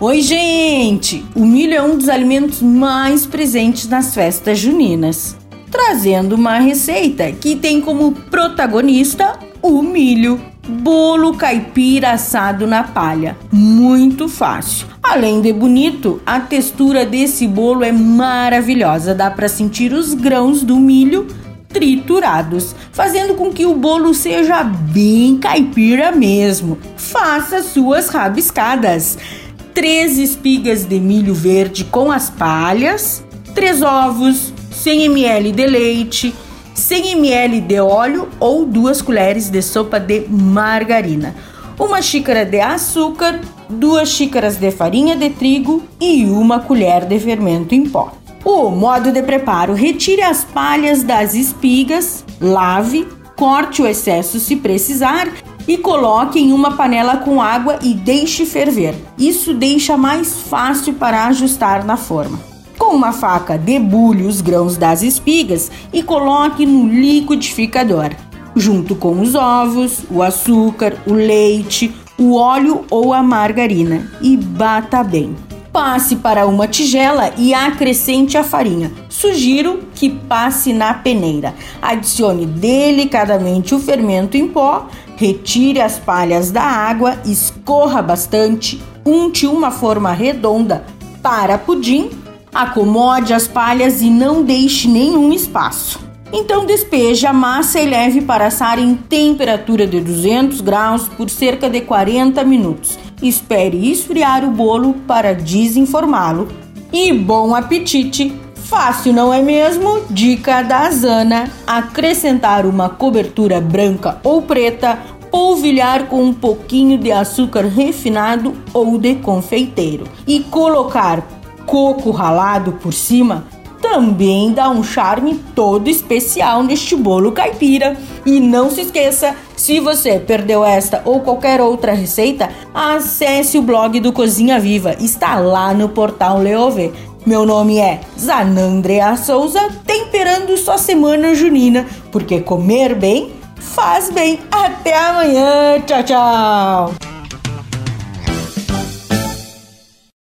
Oi, gente! O milho é um dos alimentos mais presentes nas festas juninas, trazendo uma receita que tem como protagonista o milho. Bolo caipira assado na palha. Muito fácil. Além de bonito, a textura desse bolo é maravilhosa. Dá para sentir os grãos do milho triturados, fazendo com que o bolo seja bem caipira mesmo. Faça suas rabiscadas. Três espigas de milho verde com as palhas, três ovos, 100 ml de leite, 100 ml de óleo ou duas colheres de sopa de margarina, uma xícara de açúcar, duas xícaras de farinha de trigo e uma colher de fermento em pó. O modo de preparo: retire as palhas das espigas, lave, corte o excesso se precisar e coloque em uma panela com água e deixe ferver. Isso deixa mais fácil para ajustar na forma. Com uma faca, debulhe os grãos das espigas e coloque no liquidificador, junto com os ovos, o açúcar, o leite, o óleo ou a margarina e bata bem. Passe para uma tigela e acrescente a farinha. Sugiro que passe na peneira. Adicione delicadamente o fermento em pó, retire as palhas da água, escorra bastante, unte uma forma redonda para pudim Acomode as palhas e não deixe nenhum espaço. Então despeje a massa e leve para assar em temperatura de 200 graus por cerca de 40 minutos. Espere esfriar o bolo para desenformá-lo. E bom apetite! Fácil, não é mesmo? Dica da Zana: acrescentar uma cobertura branca ou preta, polvilhar com um pouquinho de açúcar refinado ou de confeiteiro e colocar coco ralado por cima também dá um charme todo especial neste bolo caipira. E não se esqueça, se você perdeu esta ou qualquer outra receita, acesse o blog do Cozinha Viva, está lá no portal Leovê. Meu nome é Zanandrea Souza, temperando sua semana junina, porque comer bem faz bem. Até amanhã, tchau, tchau!